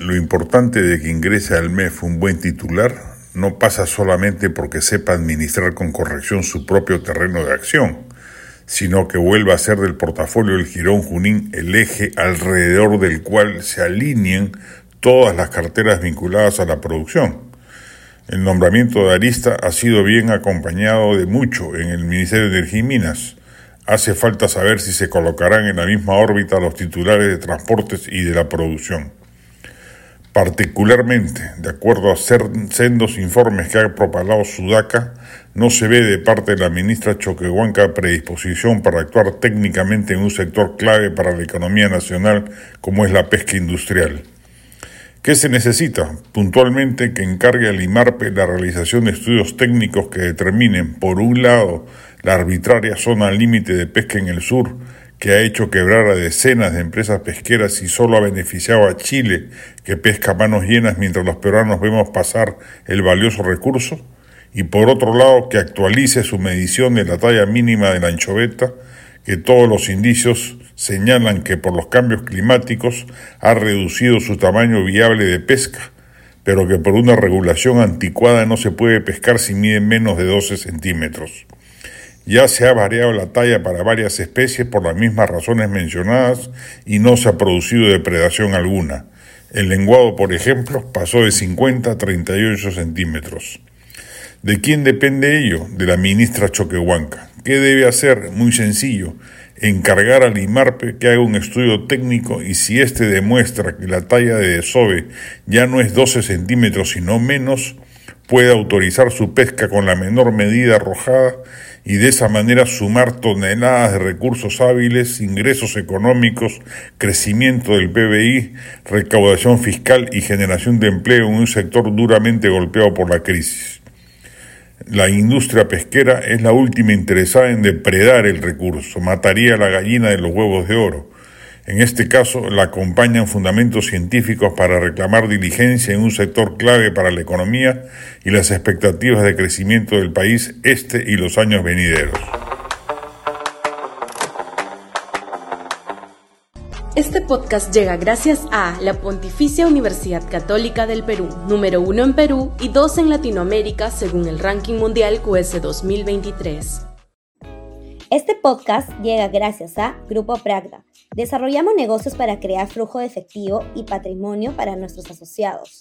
Lo importante de que ingrese al MEF un buen titular no pasa solamente porque sepa administrar con corrección su propio terreno de acción, sino que vuelva a ser del portafolio del Girón Junín el eje alrededor del cual se alineen todas las carteras vinculadas a la producción. El nombramiento de Arista ha sido bien acompañado de mucho en el Ministerio de Energía y Minas. Hace falta saber si se colocarán en la misma órbita los titulares de transportes y de la producción. Particularmente, de acuerdo a sendos informes que ha propalado Sudaca, no se ve de parte de la ministra Choquehuanca predisposición para actuar técnicamente en un sector clave para la economía nacional como es la pesca industrial. ¿Qué se necesita? Puntualmente que encargue al IMARPE la realización de estudios técnicos que determinen, por un lado, la arbitraria zona límite de pesca en el sur, que ha hecho quebrar a decenas de empresas pesqueras y solo ha beneficiado a Chile, que pesca manos llenas mientras los peruanos vemos pasar el valioso recurso, y por otro lado que actualice su medición de la talla mínima de la anchoveta, que todos los indicios señalan que por los cambios climáticos ha reducido su tamaño viable de pesca, pero que por una regulación anticuada no se puede pescar si mide menos de 12 centímetros. Ya se ha variado la talla para varias especies por las mismas razones mencionadas y no se ha producido depredación alguna. El lenguado, por ejemplo, pasó de 50 a 38 centímetros. ¿De quién depende ello? De la ministra Choquehuanca. ¿Qué debe hacer? Muy sencillo. Encargar al IMARPE que haga un estudio técnico y si éste demuestra que la talla de desove ya no es 12 centímetros sino menos, puede autorizar su pesca con la menor medida arrojada y de esa manera sumar toneladas de recursos hábiles, ingresos económicos, crecimiento del PBI, recaudación fiscal y generación de empleo en un sector duramente golpeado por la crisis. La industria pesquera es la última interesada en depredar el recurso, mataría a la gallina de los huevos de oro. En este caso, la acompañan fundamentos científicos para reclamar diligencia en un sector clave para la economía y las expectativas de crecimiento del país este y los años venideros. Este podcast llega gracias a la Pontificia Universidad Católica del Perú, número uno en Perú y dos en Latinoamérica según el ranking mundial QS 2023. Este podcast llega gracias a Grupo Pragda. Desarrollamos negocios para crear flujo de efectivo y patrimonio para nuestros asociados.